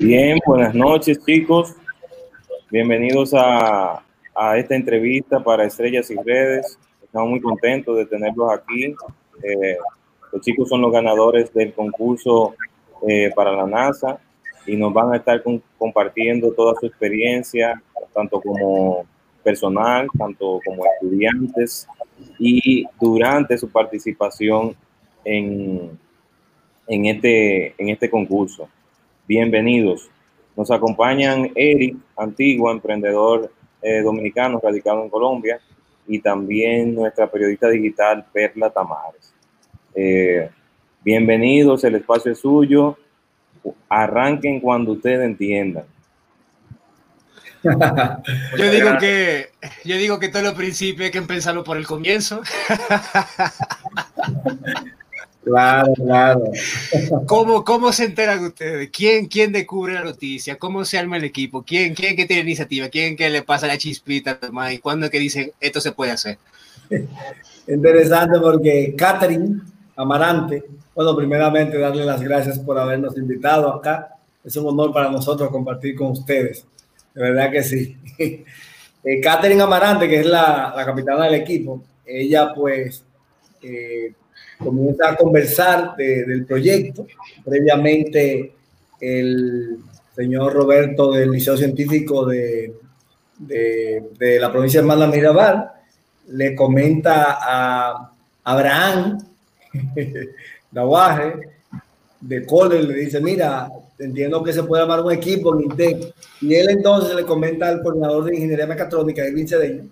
Bien, buenas noches chicos. Bienvenidos a, esta entrevista para Estrellas y Redes. Estamos muy contentos de tenerlos aquí. Eh, los chicos son los ganadores del concurso eh, para la NASA y nos van a estar compartiendo toda su experiencia, tanto como personal, tanto como estudiantes y durante su participación en, en, este, en este concurso bienvenidos. Nos acompañan Eric Antigua, emprendedor eh, dominicano radicado en Colombia, y también nuestra periodista digital Perla Tamares. Eh, bienvenidos, el espacio es suyo. Arranquen cuando ustedes entiendan. Yo digo que yo digo que todo lo principio hay que empezarlo por el comienzo. Claro, claro. ¿Cómo, ¿Cómo se enteran ustedes? ¿Quién, ¿Quién descubre la noticia? ¿Cómo se arma el equipo? ¿Quién, quién que tiene iniciativa? ¿Quién que le pasa la chispita? ¿Y cuándo es que dicen esto se puede hacer? Interesante porque Catherine Amarante, bueno, primeramente darle las gracias por habernos invitado acá. Es un honor para nosotros compartir con ustedes. De verdad que sí. Eh, Catherine Amarante, que es la, la capitana del equipo, ella pues eh, comienza a conversar del proyecto. Previamente, el señor Roberto del Liceo Científico de, de, la provincia de Manda Mirabal le comenta a Abraham Navarre de Cole, le dice, mira, entiendo que se puede armar un equipo en INTEC. Y él entonces le comenta al coordinador de ingeniería mecatrónica, Edwin Cedeño,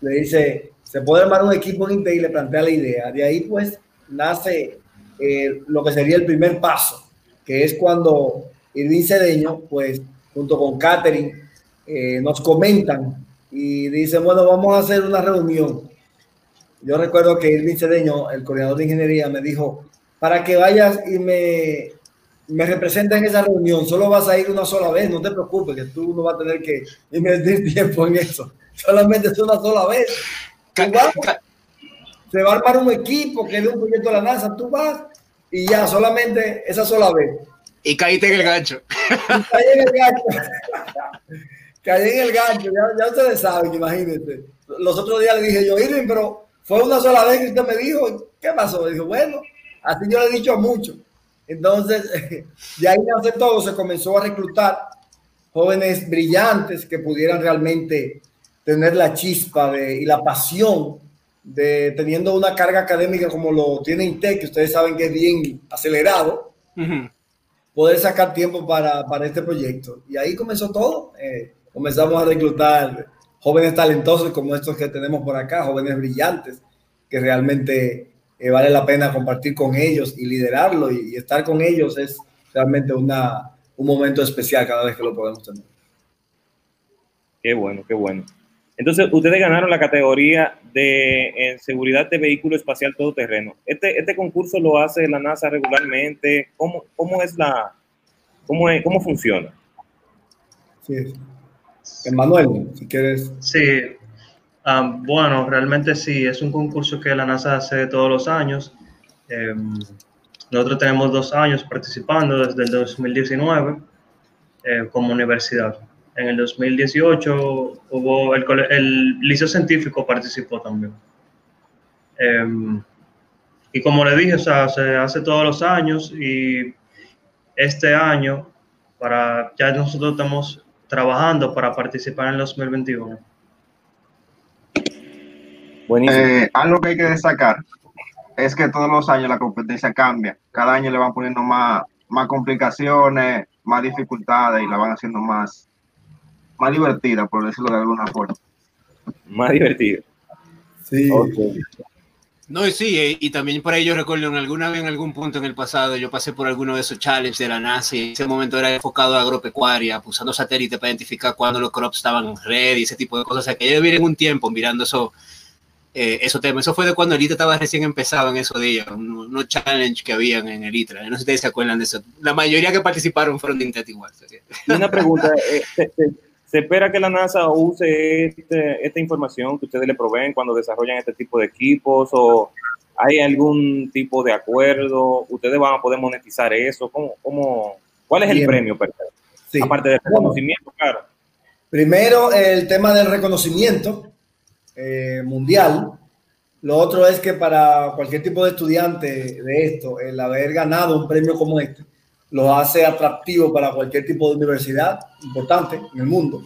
le dice, se puede armar un equipo en INTEC y le plantea la idea. De ahí pues nace eh, lo que sería el primer paso, que es cuando Irving Cedeño, pues junto con Catherine, eh, nos comentan y dicen, bueno, vamos a hacer una reunión. Yo recuerdo que Irving Cedeño, el coordinador de ingeniería, me dijo, para que vayas y me, me representes en esa reunión, solo vas a ir una sola vez, no te preocupes, que tú no vas a tener que invertir tiempo en eso, solamente es una sola vez se va a armar un equipo que es un proyecto de la NASA, tú vas y ya, solamente esa sola vez. Y caíste en el gancho. Y caí en el gancho. caí en el gancho, ya, ustedes saben, imagínense. Los otros días le dije yo, Irving, pero fue una sola vez que usted me dijo, ¿qué pasó? Dijo, bueno, así yo le he dicho a muchos. Entonces, de ahí nace todo, se comenzó a reclutar jóvenes brillantes que pudieran realmente tener la chispa de, y la pasión de teniendo una carga académica como lo tiene INTEC, que ustedes saben que es bien acelerado, poder sacar tiempo para, para, este proyecto. Y ahí comenzó todo. Eh, comenzamos a reclutar jóvenes talentosos como estos que tenemos por acá, jóvenes brillantes, que realmente eh, vale la pena compartir con ellos y liderarlo y, y, estar con ellos es realmente una, un momento especial cada vez que lo podemos tener. Qué bueno, qué bueno. Entonces, ustedes ganaron la categoría de seguridad de vehículo espacial todoterreno. Este, este concurso lo hace la NASA regularmente. ¿Cómo, cómo es la, cómo, es, cómo funciona? Sí. Emanuel, si quieres. Sí. Ah, bueno, realmente sí, es un concurso que la NASA hace todos los años. Em, nosotros tenemos dos años participando desde el 2019 eh, como universidad en el 2018 hubo el, el Liceo Científico participó también. Em, y como le dije, o sea, se hace todos los años y este año para ya nosotros estamos trabajando para participar en el 2021. Eh, algo que hay que destacar es que todos los años la competencia cambia. Cada año le van poniendo más, más complicaciones, más dificultades y la van haciendo más, más divertida, por decirlo de alguna forma. Más divertida. Sí. No, sí, eh, y también por ello recuerdo en alguna vez, en algún punto en el pasado, yo pasé por alguno de esos challenges de la NASA y en ese momento era enfocado a agropecuaria, usando satélites para identificar cuándo los crops estaban en red y ese tipo de cosas. O sea, que yo viví un tiempo mirando eso, eh, esos temas. Eso fue de cuando el ITRA estaba recién empezado en esos días, unos challenges que habían en el ITRA. No sé si ustedes se acuerdan de eso. La mayoría que participaron fueron de Intet igual. Una pregunta, eh, ¿Se espera que la NASA use este, esta información que ustedes le proveen cuando desarrollan este tipo de equipos o hay algún tipo de acuerdo? ¿Ustedes van a poder monetizar eso? ¿Cómo, cómo, ¿Cuál es el premio? Sí. Aparte del reconocimiento, claro. Primero, el tema del reconocimiento eh, mundial. Lo otro es que para cualquier tipo de estudiante de esto, el haber ganado un premio como este, lo hace atractivo para cualquier tipo de universidad importante en el mundo.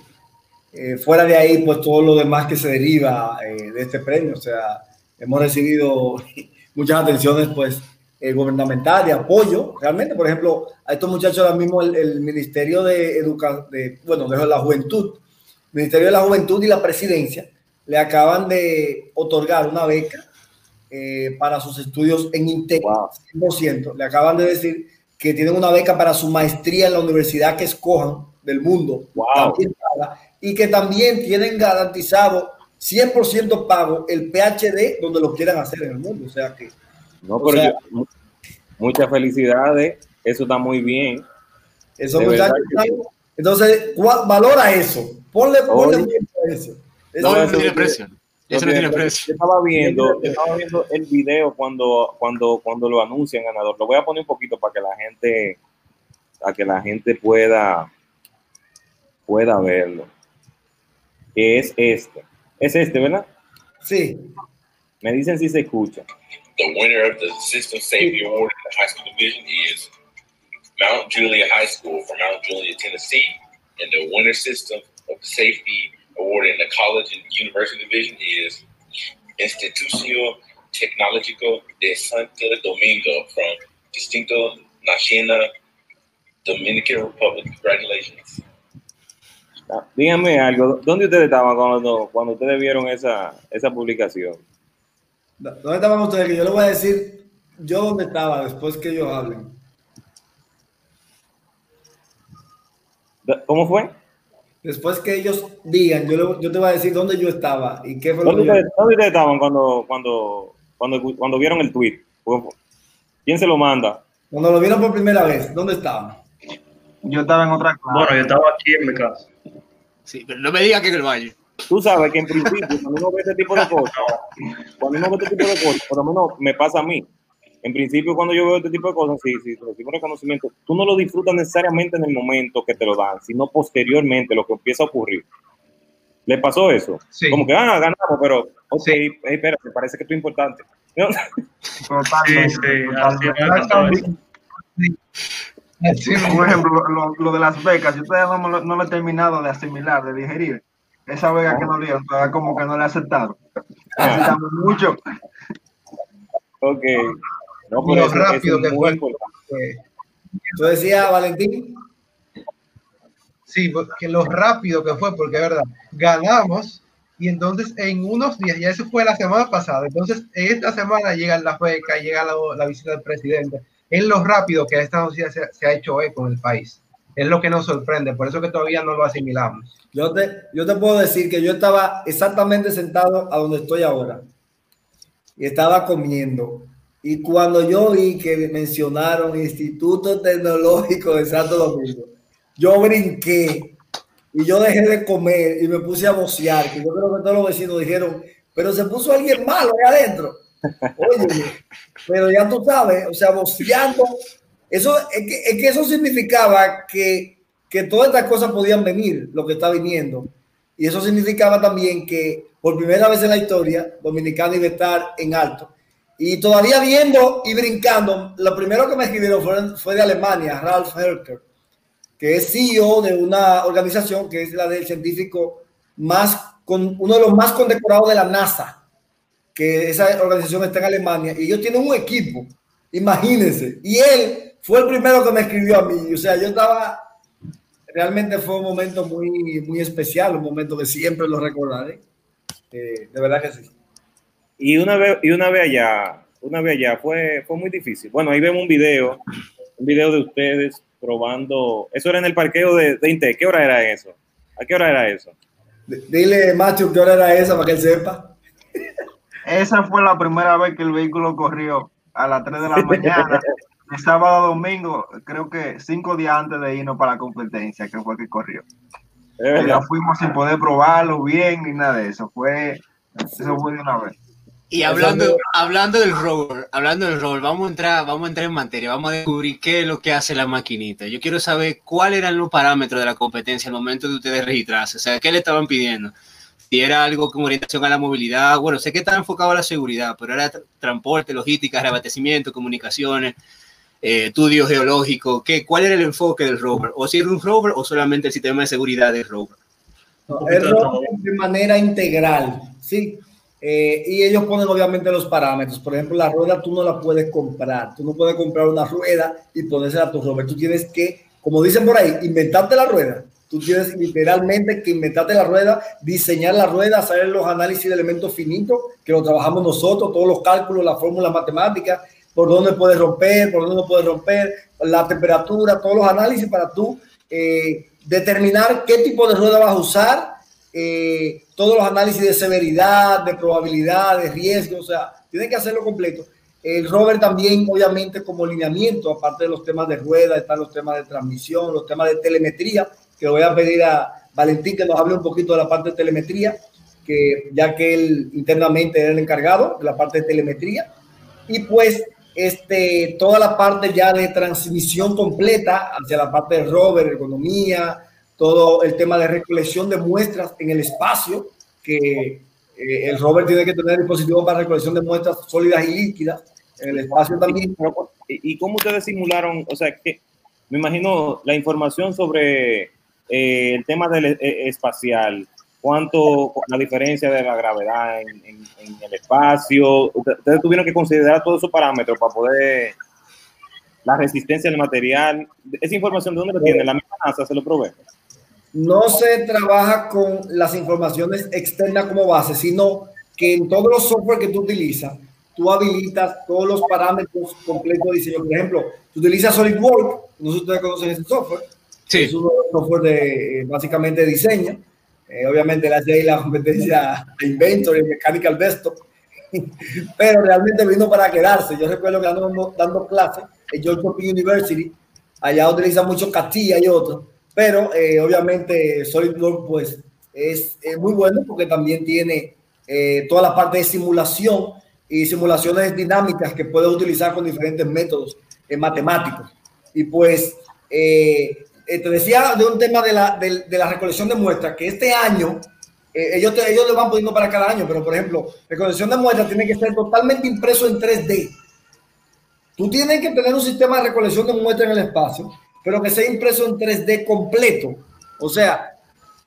Eh, fuera de ahí, pues todo lo demás que se deriva eh, de este premio. O sea, hemos recibido muchas atenciones, pues, eh, gubernamental, de apoyo. Realmente, por ejemplo, a estos muchachos ahora mismo el, el Ministerio de Educación, bueno, de la Juventud, Ministerio de la Juventud y la Presidencia le acaban de otorgar una beca eh, para sus estudios en INTEC, Wow. 100%. Le acaban de decir que tienen una beca para su maestría en la universidad que escojan del mundo. Wow. Y que también tienen garantizado 100% pago el PhD donde lo quieran hacer en el mundo. O sea que No, pero sea- yo- mu- muchas felicidades. Eso está muy bien. esos De muchachos que Entonces, valora eso. Ponle, ponle Oye. eso. Eso No, No, eso eso no tiene sí. precio. Eso no tiene precio. Yo estaba viendo, yo estaba viendo el video cuando, cuando, cuando lo anuncian ganador. Lo voy a poner un poquito para que la gente, para que la gente pueda, pueda verlo. Que es este. Es este, ¿verdad? Sí. Me dicen si se escucha. The winner of the System Safety Award in the high school division is Mount Julia High School from Mount Julia, Tennessee. And the winner system of safety award in the college and university division is Institucio Tecnológico de Santo Domingo from Distinto Nacional Dominican Republic. Congratulations. Ah, Díganme algo. ¿Dónde ustedes estaban cuando, cuando ustedes vieron esa, esa publicación? ¿Dónde estaban ustedes? Que yo les voy a decir yo dónde estaba después que ellos hablen. ¿Cómo fue? Después que ellos digan, yo, le- yo te voy a decir dónde yo estaba y qué fue lo ¿Dónde que yo... dónde ustedes estaban cuando, cuando, cuando, cuando vieron el tweet? ¿Quién se lo manda? Cuando lo vieron por primera vez, ¿dónde estaban? Yo estaba en otra clase. Bueno, yo estaba aquí en mi casa. Sí, pero no me diga que en el baño. Tú sabes que en principio, cuando uno ve este tipo de cosas, cuando uno ve este tipo de cosas, por lo menos me pasa a mí. En principio, cuando yo veo este tipo de cosas, sí, sí, recibo reconocimiento, tú no lo disfrutas necesariamente en el momento que te lo dan, sino posteriormente, lo que empieza a ocurrir. ¿Le pasó eso? Sí. Como que, ah, ganamos, pero, ok, hey, espérate, parece que esto es importante. ¿No? Totalmente. Sí, sí, así totalmente. Sí, Por ejemplo, lo, lo de las becas, yo todavía no, me lo- no lo he terminado de asimilar, de digerir. Esa beca que nos dieron, todavía como que no la he aceptado. Necesitamos mucho. Ok. No, Lo pero eso, eso rápido es que muy fue. importante. Tú decías, Valentín, Sí, porque lo rápido que fue, porque es verdad, ganamos y entonces en unos días, ya eso fue la semana pasada, entonces esta semana llegan las becas, llega la, la visita del presidente, es lo rápido que esta noticia se, se ha hecho eco en el país. Es lo que nos sorprende, por eso que todavía no lo asimilamos. yo te, yo te puedo decir que yo estaba exactamente sentado a donde estoy ahora y estaba comiendo. Y cuando yo vi que mencionaron Instituto Tecnológico de Santo Domingo, yo brinqué y yo dejé de comer y me puse a vocear, que yo creo que todos los vecinos dijeron, pero se puso alguien malo ahí adentro. Oye, pero ya tú sabes, o sea, voceando, eso es que, es que eso significaba que, que todas estas cosas podían venir, lo que está viniendo. Y eso significaba también que por primera vez en la historia, Dominicana iba a estar en alto. Y todavía viendo y brincando, lo primero que me escribieron fue, fue de Alemania, Ralph Herker, que es CEO de una organización que es la del científico más, con, uno de los más condecorados de la NASA, que esa organización está en Alemania, y ellos tienen un equipo, imagínense, y él fue el primero que me escribió a mí, o sea, yo estaba, realmente fue un momento muy, muy especial, un momento que siempre lo recordaré, eh, de verdad que sí. Y una vez, y una vez allá, una vez allá, fue, fue muy difícil. Bueno, ahí vemos un video, un video de ustedes probando. Eso era en el parqueo de, de Inte. ¿Qué hora era eso? ¿A qué hora era eso? Dile, Macho, ¿qué hora era esa para que él sepa? Esa fue la primera vez que el vehículo corrió a las 3 de la mañana. El sábado a domingo, creo que cinco días antes de irnos para la competencia, que fue que corrió. Ya fuimos sin poder probarlo bien ni nada de eso. Fue, eso fue de una vez. Y hablando, hablando del rover, hablando del rover, vamos a entrar, vamos a entrar en materia, vamos a descubrir qué es lo que hace la maquinita. Yo quiero saber cuáles eran los parámetros de la competencia al momento de ustedes registrarse, o sea, qué le estaban pidiendo. Si era algo con orientación a la movilidad, bueno, sé que estaba enfocado a la seguridad, pero era transporte, logística, reabastecimiento, comunicaciones, eh, estudio geológico, ¿qué, ¿cuál era el enfoque del rover? ¿O si era un rover o solamente el sistema de seguridad del rover? No, el rover de manera integral, ¿sí? Eh, y ellos ponen obviamente los parámetros. Por ejemplo, la rueda tú no la puedes comprar. Tú no puedes comprar una rueda y ponérsela a tu rover. Tú tienes que, como dicen por ahí, inventarte la rueda. Tú tienes literalmente que inventarte la rueda, diseñar la rueda, hacer los análisis de elementos finitos, que lo trabajamos nosotros, todos los cálculos, las fórmulas matemáticas, por dónde puedes romper, por dónde no puedes romper, la temperatura, todos los análisis para tú eh, determinar qué tipo de rueda vas a usar eh, todos los análisis de severidad, de probabilidad, de riesgo, o sea, tiene que hacerlo completo. El rover también, obviamente, como lineamiento, aparte de los temas de rueda, están los temas de transmisión, los temas de telemetría, que voy a pedir a Valentín que nos hable un poquito de la parte de telemetría, que ya que él internamente era el encargado de la parte de telemetría. Y pues este, toda la parte ya de transmisión completa hacia la parte de rover, ergonomía, todo el tema de recolección de muestras en el espacio, que eh, el rover tiene que tener dispositivos para recolección de muestras sólidas y líquidas en el espacio también. ¿Y cómo ustedes simularon? O sea, que me imagino la información sobre eh, el tema del eh, espacial, cuánto la diferencia de la gravedad en, el espacio. Ustedes tuvieron que considerar todos esos parámetros para poder la resistencia del material. Esa información, ¿de dónde la tiene? ¿La misma NASA se lo provee? No se trabaja con las informaciones externas como base, sino que en todos los software que tú utilizas, tú habilitas todos los parámetros completos de diseño. Por ejemplo, tú utilizas SolidWorks, no sé si ustedes conocen ese software. Sí. Es un software de básicamente diseño. Eh, obviamente hace ahí la competencia Inventor y Mechanical Desktop. Pero realmente vino para quedarse. Yo recuerdo que ando dando clases en George Washington University. Allá utiliza mucho Castilla y otros pero eh, obviamente SolidWorks pues es, muy bueno porque también tiene eh, toda la parte de simulación y simulaciones dinámicas que puedes utilizar con diferentes métodos eh, matemáticos. Y pues te decía de un tema de la, de, de la recolección de muestras, que este año ellos, te, ellos lo van poniendo para cada año, pero por ejemplo, recolección de muestras tiene que ser totalmente impreso en 3D. Tú tienes que tener un sistema de recolección de muestras en el espacio pero que sea impreso en 3D completo. O sea,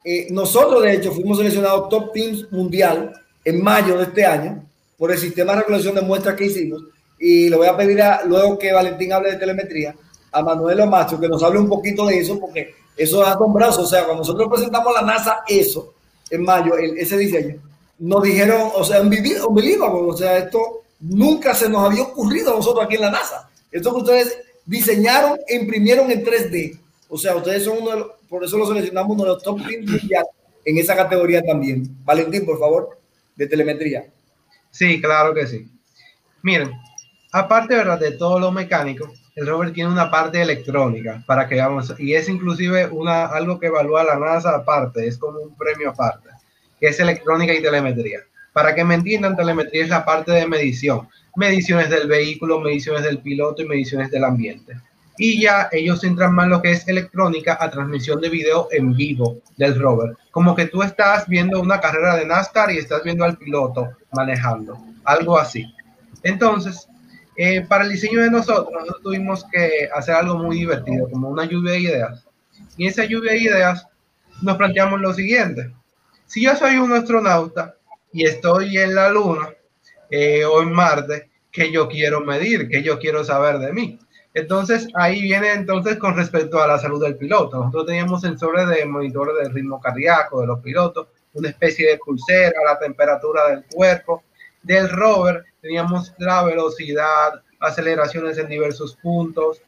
eh, nosotros de hecho fuimos seleccionados top teams mundial en mayo de este año por el sistema de recolección de muestras que hicimos y le voy a pedir a, luego que Valentín hable de telemetría a Manuel Omacho que nos hable un poquito de eso porque eso es asombroso. O sea, cuando nosotros presentamos a la NASA eso en mayo, ese diseño, nos dijeron, o sea, un o sea, esto nunca se nos había ocurrido a nosotros aquí en la NASA. Esto que ustedes diseñaron e imprimieron en 3D. O sea, ustedes son uno de los, por eso lo seleccionamos uno de los top teams en esa categoría también. Valentín, por favor, de telemetría. Sí, claro que sí. Miren, aparte ¿verdad? de todo lo mecánico, el rover tiene una parte electrónica para que veamos, y es inclusive una, algo que evalúa la NASA aparte, es como un premio aparte, que es electrónica y telemetría. Para que me entiendan, telemetría es la parte de medición mediciones del vehículo, mediciones del piloto y mediciones del ambiente. Y ya ellos entran más lo que es electrónica a transmisión de video en vivo del rover. Como que tú estás viendo una carrera de NASCAR y estás viendo al piloto manejando. Algo así. Entonces, eh, para el diseño de nosotros, nosotros tuvimos que hacer algo muy divertido, como una lluvia de ideas. Y esa lluvia de ideas nos planteamos lo siguiente. Si yo soy un astronauta y estoy en la luna, eh, o en Marte que yo quiero medir, que yo quiero saber de mí. Entonces ahí viene entonces con respecto a la salud del piloto. Nosotros teníamos sensores de monitor del ritmo cardíaco de los pilotos, una especie de pulsera, la temperatura del cuerpo. Del rover teníamos la velocidad, aceleraciones en diversos puntos,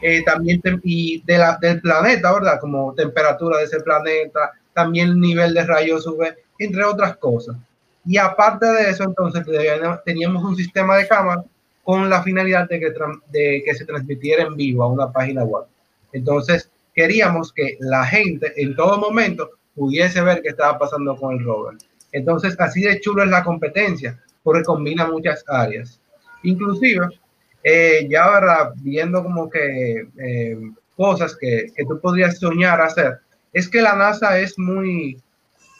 eh, también y de la, del planeta, ¿verdad? Como temperatura de ese planeta, también nivel de rayos UV, entre otras cosas. Y aparte de eso, entonces teníamos un sistema de cámara con la finalidad de que, de que se transmitiera en vivo a una página web. Entonces, queríamos que la gente en todo momento pudiese ver qué estaba pasando con el rover. Entonces, así de chulo es la competencia, porque combina muchas áreas. Inclusive, eh, ya verdad, viendo como que eh, cosas que, que, tú podrías soñar hacer, es que la NASA es muy,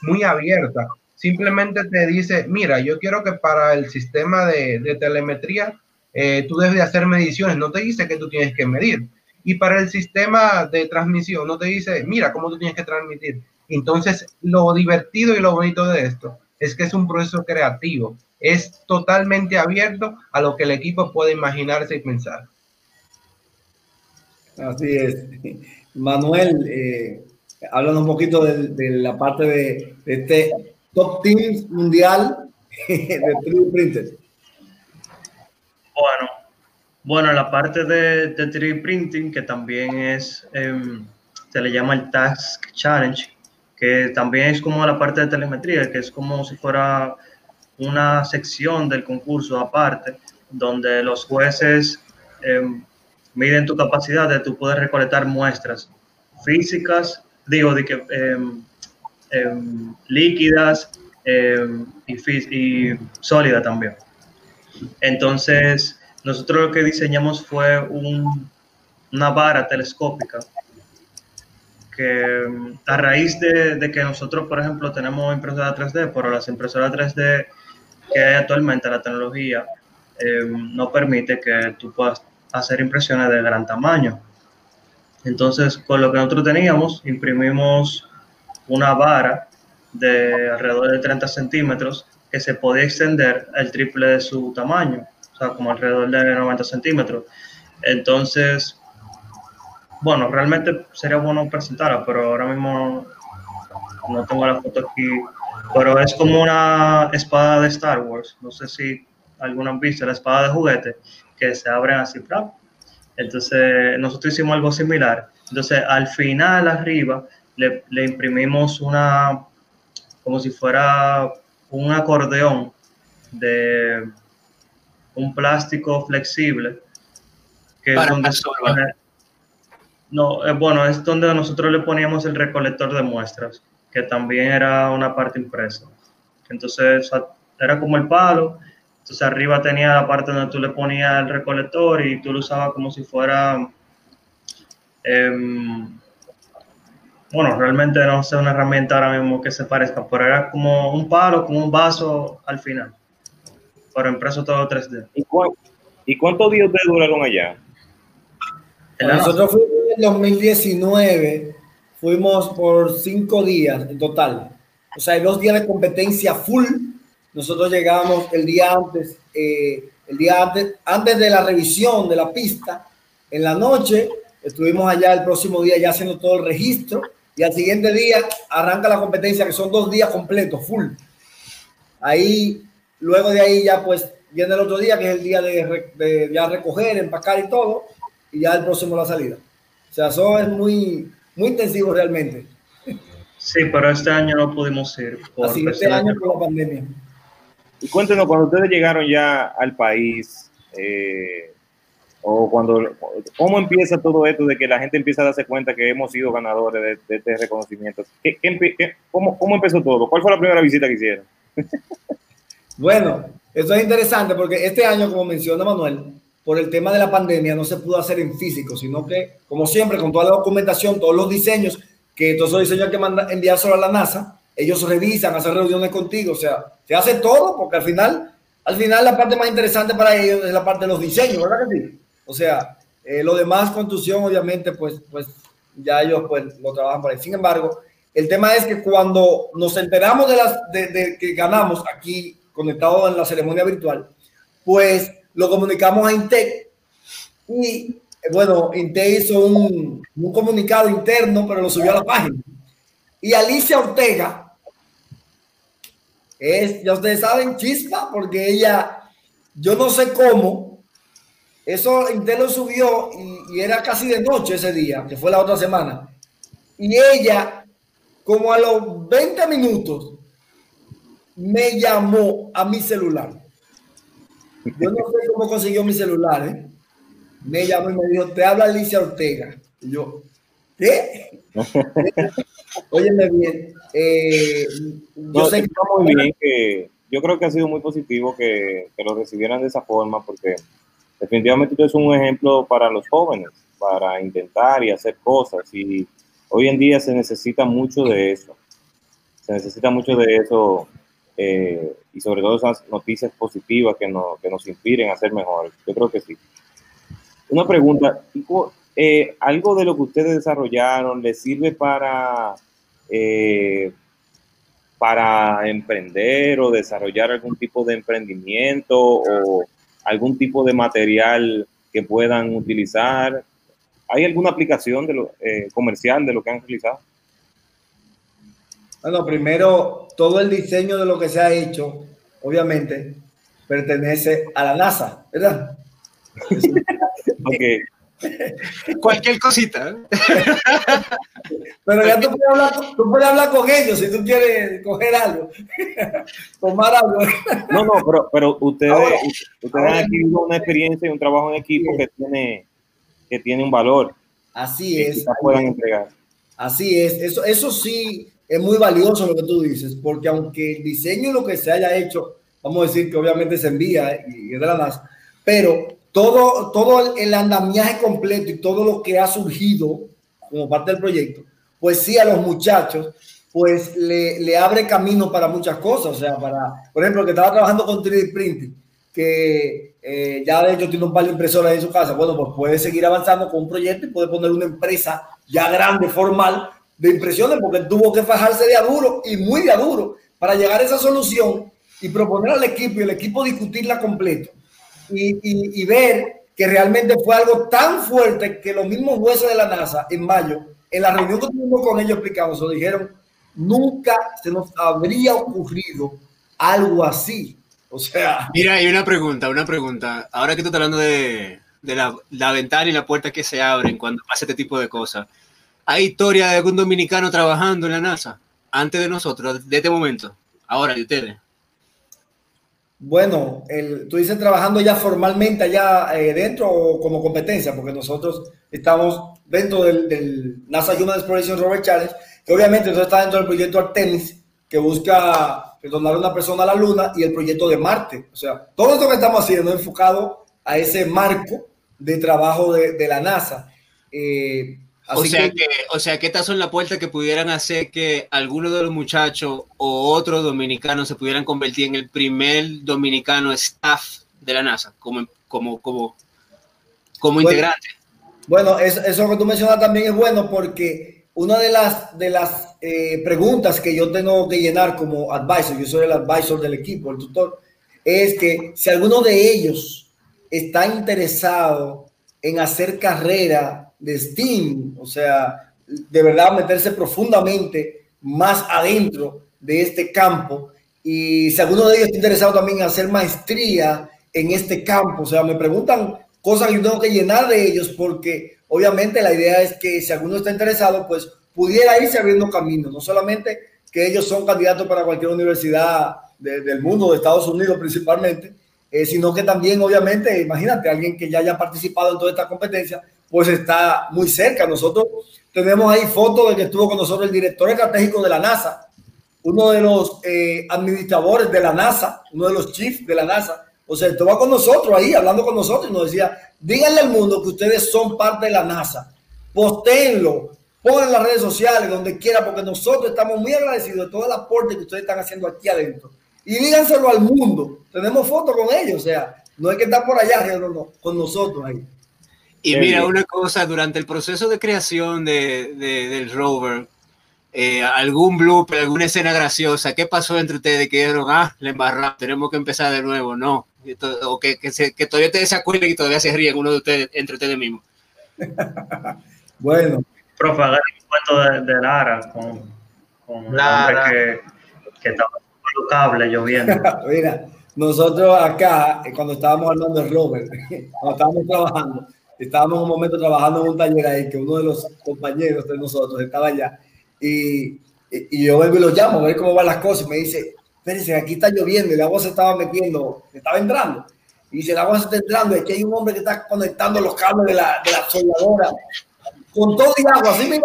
muy abierta. Simplemente te dice, mira, yo quiero que para el sistema de, telemetría eh, tú debes de hacer mediciones, no te dice que tú tienes que medir. Y para el sistema de transmisión no te dice, mira cómo tú tienes que transmitir. Entonces, lo divertido y lo bonito de esto es que es un proceso creativo, es totalmente abierto a lo que el equipo puede imaginarse y pensar. Así es. Manuel, eh, un poquito de, de la parte de, de, este top team mundial de 3D printer. Bueno, bueno, la parte de, de 3D printing, que también es, eh, se le llama el Task Challenge, que también es como la parte de telemetría, que es como si fuera una sección del concurso aparte, donde los jueces eh, miden tu capacidad de tú poder recolectar muestras físicas, digo, de que eh, eh, líquidas y, y sólidas también. Entonces, nosotros lo que diseñamos fue un, una vara telescópica que a raíz de, que nosotros, por ejemplo, tenemos impresoras 3D, pero las impresoras 3D que hay actualmente, la tecnología no permite que tú puedas hacer impresiones de gran tamaño. Entonces, con lo que nosotros teníamos, imprimimos una vara de alrededor de 30 centímetros que se podía extender el triple de su tamaño, o sea, como alrededor de 90 centímetros. Entonces, bueno, realmente sería bueno presentarla, pero ahora mismo no tengo la foto aquí. Pero es como una espada de Star Wars. No sé si alguna han visto la espada de juguete que se abren así. Entonces, nosotros hicimos algo similar. Entonces, al final, arriba, le, le imprimimos una, como si fuera un acordeón de un plástico flexible que Para es donde absorber. no, eh, bueno, es donde nosotros le poníamos el recolector de muestras, que también era una parte impresa. Entonces, era como el palo, entonces arriba tenía la parte donde tú le ponías el recolector y tú lo usabas como si fuera, eh, bueno, realmente no sé una herramienta ahora mismo que se parezca, pero era como un palo, como un vaso al final, pero impreso todo 3D. ¿Y, cu ¿Y cuántos días ustedes duraron allá? Nosotros fuimos en 2019, fuimos por cinco días en total. O sea, dos días de competencia full. Nosotros llegamos el día antes, eh, el día antes, antes de la revisión de la pista, en la noche, estuvimos allá el próximo día ya haciendo todo el registro y al siguiente día arranca la competencia, que son dos días completos, full. Ahí, luego de ahí ya pues viene el otro día, que es el día de, de ya recoger, empacar y todo, y ya el próximo la salida. O sea, eso es muy, muy intensivo realmente. Sí, pero este año no pudimos ir. Por Así este año por la pandemia. Y cuéntenos, cuando ustedes llegaron ya al país, eh, o cuando, ¿cómo empieza todo esto de que la gente empieza a darse cuenta que hemos sido ganadores de, de este reconocimiento? ¿Qué, qué, cómo, ¿Cómo empezó todo? ¿Cuál fue la primera visita que hicieron? bueno, eso es interesante porque este año, como menciona Manuel, por el tema de la pandemia no se pudo hacer en físico, sino que, como siempre, con toda la documentación, todos los diseños, que todos esos diseños hay que mandar, enviárselo a la NASA, ellos revisan, hacen reuniones contigo, o sea, se hace todo porque al final, al final la parte más interesante para ellos es la parte de los diseños, ¿verdad que sí? O sea, eh, lo demás, construcción, obviamente, pues, pues ya ellos pues lo trabajan por ahí. Sin embargo, el tema es que cuando nos enteramos de, las, de, que ganamos aquí, conectado en la ceremonia virtual, pues lo comunicamos a Intec y bueno, Intec hizo un, un, comunicado interno, pero lo subió a la página. Y Alicia Ortega es, ya ustedes saben, chispa, porque ella, yo no sé cómo, eso Intel lo subió y, y era casi de noche ese día, que fue la otra semana. Y ella, como a los 20 minutos, me llamó a mi celular. Yo no sé cómo consiguió mi celular, ¿eh? Me llamó y me dijo, te habla Alicia Ortega. Y yo, ¿qué? Óyeme bien. Eh, yo no, sé que muy bien que, yo creo que ha sido muy positivo que, que lo recibieran de esa forma porque definitivamente esto es un ejemplo para los jóvenes, para intentar y hacer cosas y hoy en día se necesita mucho de eso, se necesita mucho de eso eh, y sobre todo esas noticias positivas que, nos, que nos inspiren a ser mejores. Yo creo que sí. Una pregunta, eh, ¿algo de lo que ustedes desarrollaron les sirve para, eh, para emprender o desarrollar algún tipo de emprendimiento o algún tipo de material que puedan utilizar? ¿Hay alguna aplicación de lo, eh, comercial de lo que han realizado? Bueno, primero, todo el diseño de lo que se ha hecho, obviamente, pertenece a la NASA, ¿verdad? Okay. Cualquier cosita. Pero ya tú puedes, hablar, tú puedes hablar con ellos si tú quieres coger algo, tomar algo. No, no, pero, pero ustedes, Ahora- ustedes ahora- han adquirido una experiencia y un trabajo en equipo que tiene, que tiene un valor Así que es. puedan entregar. Así es, eso, eso sí es muy valioso lo que tú dices, porque aunque el diseño y lo que se haya hecho, vamos a decir que obviamente se envía y es de la NASA, pero todo, todo el andamiaje completo y todo lo que ha surgido como parte del proyecto, pues sí a los muchachos, pues le, le abre camino para muchas cosas, o sea, para, por ejemplo, que estaba trabajando con 3D printing, que eh, ya de hecho tiene un par de impresoras en su casa, bueno, pues puede seguir avanzando con un proyecto y puede poner una empresa ya grande, formal, de impresiones, porque tuvo que fajarse de a duro y muy de a duro para llegar a esa solución y proponer al equipo y el equipo discutirla completo y, y- y ver que realmente fue algo tan fuerte que los mismos jueces de la NASA en mayo, en la reunión que tuvimos con ellos explicamos, nos dijeron, nunca se nos habría ocurrido algo así. O sea, Mira, hay una pregunta, una pregunta. Ahora que tú estás hablando de, de la, la ventana y la puerta que se abren cuando pasa este tipo de cosas, ¿hay historia de algún dominicano trabajando en la NASA antes de nosotros, de este momento? Ahora, de ustedes. Bueno, el, tú dices trabajando ya formalmente allá eh, dentro o como competencia, porque nosotros estamos dentro del, NASA Human Exploration Rover Challenge, que obviamente eso está dentro del proyecto Artemis, que busca retornar a una persona a la Luna y el proyecto de Marte. O sea, todo esto que estamos haciendo enfocado a ese marco de trabajo de, de la NASA. Eh, O así sea, que- que, o sea, que estas son las puertas que pudieran hacer que algunos de los muchachos o otros dominicanos se pudieran convertir en el primer dominicano staff de la NASA, como, como, como, como Bueno, integrante. Bueno, eso, eso que tú mencionas también es bueno porque una de las, de las eh, preguntas que yo tengo que llenar como advisor, yo soy el advisor del equipo, el tutor, es que si alguno de ellos está interesado en hacer carrera de STEAM, o sea, de verdad meterse profundamente más adentro de este campo, y si alguno de ellos está interesado también en hacer maestría en este campo, o sea, me preguntan cosas que yo tengo que llenar de ellos porque obviamente la idea es que si alguno está interesado, pues pudiera irse abriendo camino, no solamente que ellos son candidatos para cualquier universidad de- del mundo, de Estados Unidos principalmente, eh, sino que también obviamente, imagínate, alguien que ya haya participado en toda esta competencia, pues está muy cerca. Nosotros tenemos ahí fotos de que estuvo con nosotros el director estratégico de la NASA, uno de los eh, administradores de la NASA, uno de los chiefs de la NASA. O sea, estaba con nosotros ahí, hablando con nosotros y nos decía, díganle al mundo que ustedes son parte de la NASA. Postéenlo, pongan las redes sociales, donde quiera, porque nosotros estamos muy agradecidos de todo el aporte que ustedes están haciendo aquí adentro. Y díganselo al mundo. Tenemos fotos con ellos, o sea, no hay que estar por allá, con nosotros ahí. Y mira, una cosa, durante el proceso de creación de, de- del rover, eh, algún blooper, alguna escena graciosa, ¿qué pasó entre ustedes? Que dijeron, ah, le embarramos, tenemos que empezar de nuevo, no. O que, que, se- que todavía ustedes se acuerden y todavía se ríen uno de ustedes, entre ustedes mismos. Bueno, Profe, haga el cuento de, de Lara con, con Lara. hombre que, que estaba con los cables lloviendo. Mira, nosotros acá, eh, cuando estábamos armando el rover, cuando estábamos trabajando, estábamos un momento trabajando en un taller ahí, que uno de los compañeros de nosotros estaba allá, y, y, yo vengo y lo llamo a ver cómo van las cosas, y me dice, espérense, aquí está lloviendo, y el agua se estaba metiendo, estaba entrando, y dice, agua se está entrando, y aquí hay un hombre que está conectando los cables de la, de la soldadora, con todo y agua, así mira,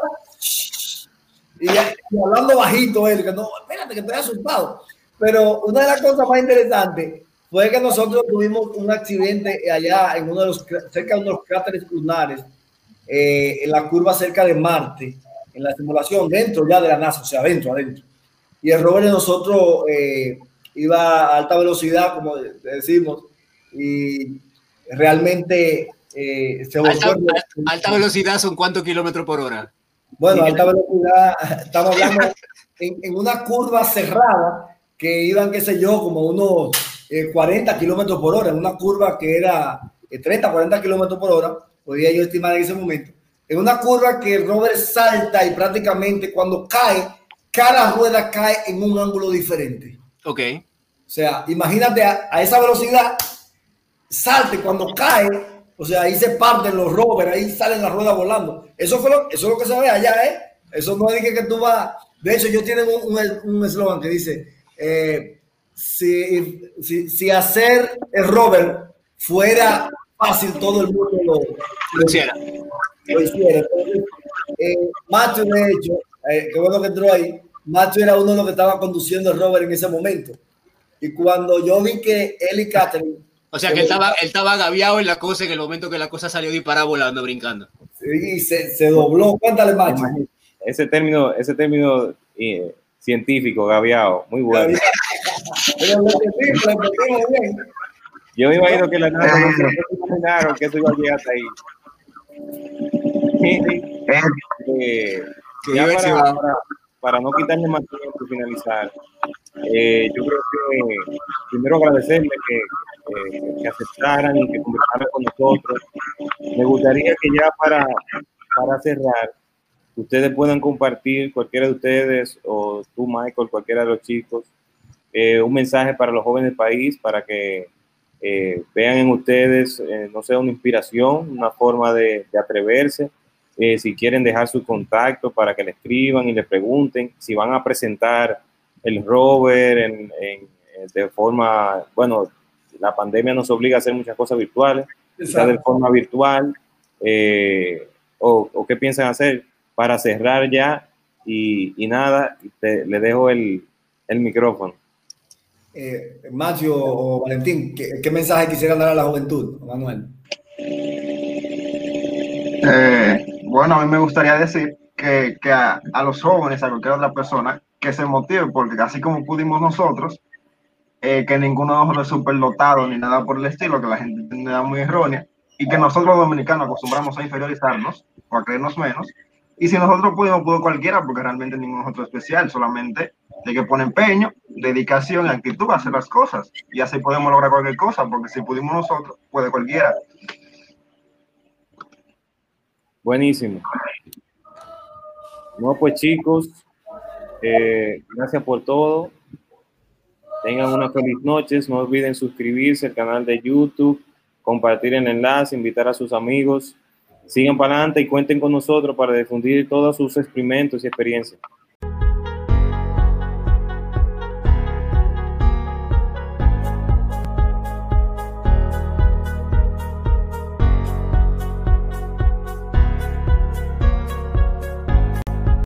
y, y hablando bajito él, que no, espérate que estoy asustado. Pero una de las cosas más interesantes fue que nosotros tuvimos un accidente allá en uno de los cerca de unos cráteres lunares, eh, en la curva cerca de Marte, en la simulación dentro ya de la NASA, o sea, adentro, adentro. Y el rover de nosotros eh, iba a alta velocidad, como decimos, y realmente eh, se alta, alta, velocidad son cuántos kilómetros por hora? Bueno, alta velocidad, estamos hablando en, en, una curva cerrada que iban, qué sé yo, como unos 40 eh, kilómetros por hora, en una curva que era 30, 40 kilómetros por hora, podía yo estimar en ese momento. En una curva que rover salta y prácticamente cuando cae, cada rueda cae en un ángulo diferente. Ok. O sea, imagínate a, esa velocidad, salte cuando cae, o sea, ahí se parten los rovers, ahí salen las ruedas volando. Eso, fue lo, eso es lo que se ve allá, ¿eh? Eso no es que, que tú vas. De hecho, ellos tienen un eslogan que dice: eh, si, si, si, hacer el rover fuera fácil, todo el mundo lo, lo hiciera. Lo hiciera. eh, Macho, de hecho, eh, qué bueno que entró ahí, Macho era uno de los que estaba conduciendo el rover en ese momento. Y cuando yo vi que él y Catherine. O sea que él estaba, él estaba agaviado en la cosa en el momento que la cosa salió disparada volando, brincando. Sí, se, se dobló. Cuéntale, Macho. Ese término, ese término eh, científico, gaviao, muy bueno. Yo me imagino que la NASA no se imaginaron que eso iba a llegar hasta ahí. Eh, ya para, para, para, no quitarle más tiempo y finalizar, eh, yo creo que primero agradecerle que, eh, que aceptaran y que conversaran con nosotros. Me gustaría que ya para, para cerrar, ustedes puedan compartir, cualquiera de ustedes o tú, Michael, cualquiera de los chicos, eh, un mensaje para los jóvenes del país, para que eh, vean en ustedes, eh, no sé, una inspiración, una forma de, de atreverse. Eh, si quieren dejar su contacto para que le escriban y le pregunten si van a presentar el rover en, en, de forma, bueno, la pandemia nos obliga a hacer muchas cosas virtuales, quizás de forma virtual, o, o, qué piensan hacer para cerrar ya y, y nada, te, le dejo el, el micrófono. Eh, o Valentín, ¿qué, ¿qué, mensaje quisieran dar a la juventud, Manuel? Eh, bueno, a mí me gustaría decir que, a, los jóvenes, a cualquier otra persona, que se motive, porque así como pudimos nosotros, eh, que ninguno de nosotros es superdotado ni nada por el estilo, que la gente tiene una muy errónea, y que nosotros dominicanos acostumbramos a inferiorizarnos o a creernos menos, y si nosotros pudimos, pudo cualquiera, porque realmente ninguno es otro especial, solamente hay que poner empeño, dedicación actitud a hacer las cosas. Y así podemos lograr cualquier cosa, porque si pudimos nosotros, puede cualquiera. Buenísimo. No, pues chicos, eh, gracias por todo. Tengan una feliz noche. No olviden suscribirse al canal de YouTube, compartir el enlace, invitar a sus amigos sigan para adelante y cuenten con nosotros para difundir todos sus experimentos y experiencias.